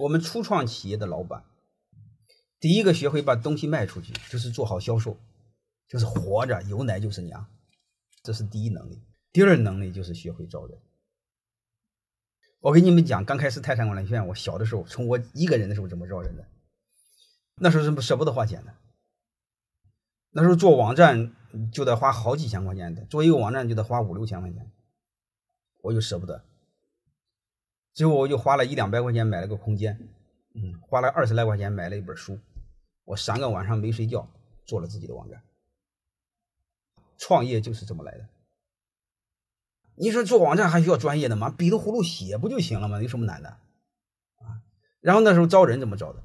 我们初创企业的老板，第一个学会把东西卖出去，就是做好销售，就是活着有奶就是娘，这是第一能力。第二能力就是学会招人。我跟你们讲，刚开始泰山管理学院，我小的时候，从我一个人的时候怎么招人的，那时候是不舍不得花钱的。那时候做网站就得花好几千块钱的，做一个网站就得花五六千块钱，我就舍不得。最后我就花了一两百块钱买了个空间，嗯，花了二十来块钱买了一本书，我三个晚上没睡觉做了自己的网站。创业就是这么来的。你说做网站还需要专业的吗？笔头葫芦写不就行了吗？有什么难的？啊，然后那时候招人怎么招的？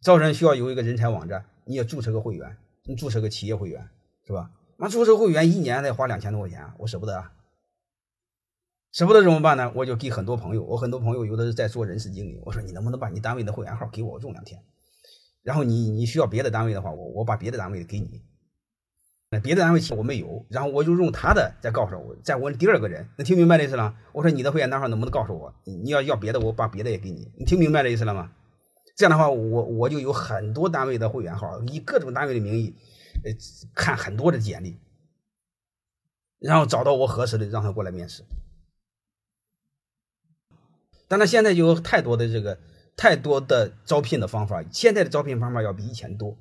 招人需要有一个人才网站，你也注册个会员，你注册个企业会员是吧？那注册会员一年得花两千多块钱啊，我舍不得啊。舍不得怎么办呢？我就给很多朋友，我很多朋友有的是在做人事经理，我说你能不能把你单位的会员号给我用两天？然后你你需要别的单位的话，我我把别的单位给你。那别的单位我没有，然后我就用他的再告诉我，再问第二个人，能听明白这意思了？我说你的会员单号能不能告诉我？你要要别的，我把别的也给你。你听明白这意思了吗？这样的话，我我就有很多单位的会员号，以各种单位的名义，呃，看很多的简历，然后找到我合适的，让他过来面试。但他现在有太多的这个太多的招聘的方法，现在的招聘方法要比以前多，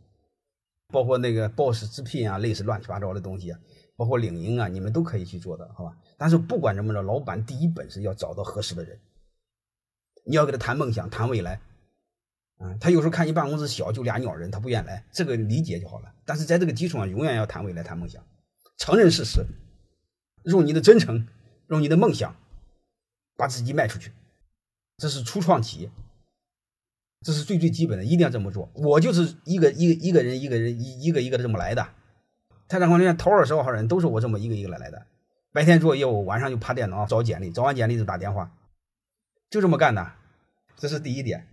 包括那个 boss 直聘啊，类似乱七八糟的东西啊，包括领英啊，你们都可以去做的，好吧？但是不管怎么着，老板第一本事要找到合适的人，你要给他谈梦想，谈未来，啊，他有时候看你办公室小，就俩鸟人，他不愿来，这个理解就好了。但是在这个基础上，永远要谈未来，谈梦想，承认事实，用你的真诚，用你的梦想，把自己卖出去。这是初创企业，这是最最基本的，一定要这么做。我就是一个一个一个人一个人一一个一个的这么来的。泰山管理院头二十号人都是我这么一个一个来来的。白天做业务，晚上就趴电脑找简历，找完简历就打电话，就这么干的。这是第一点。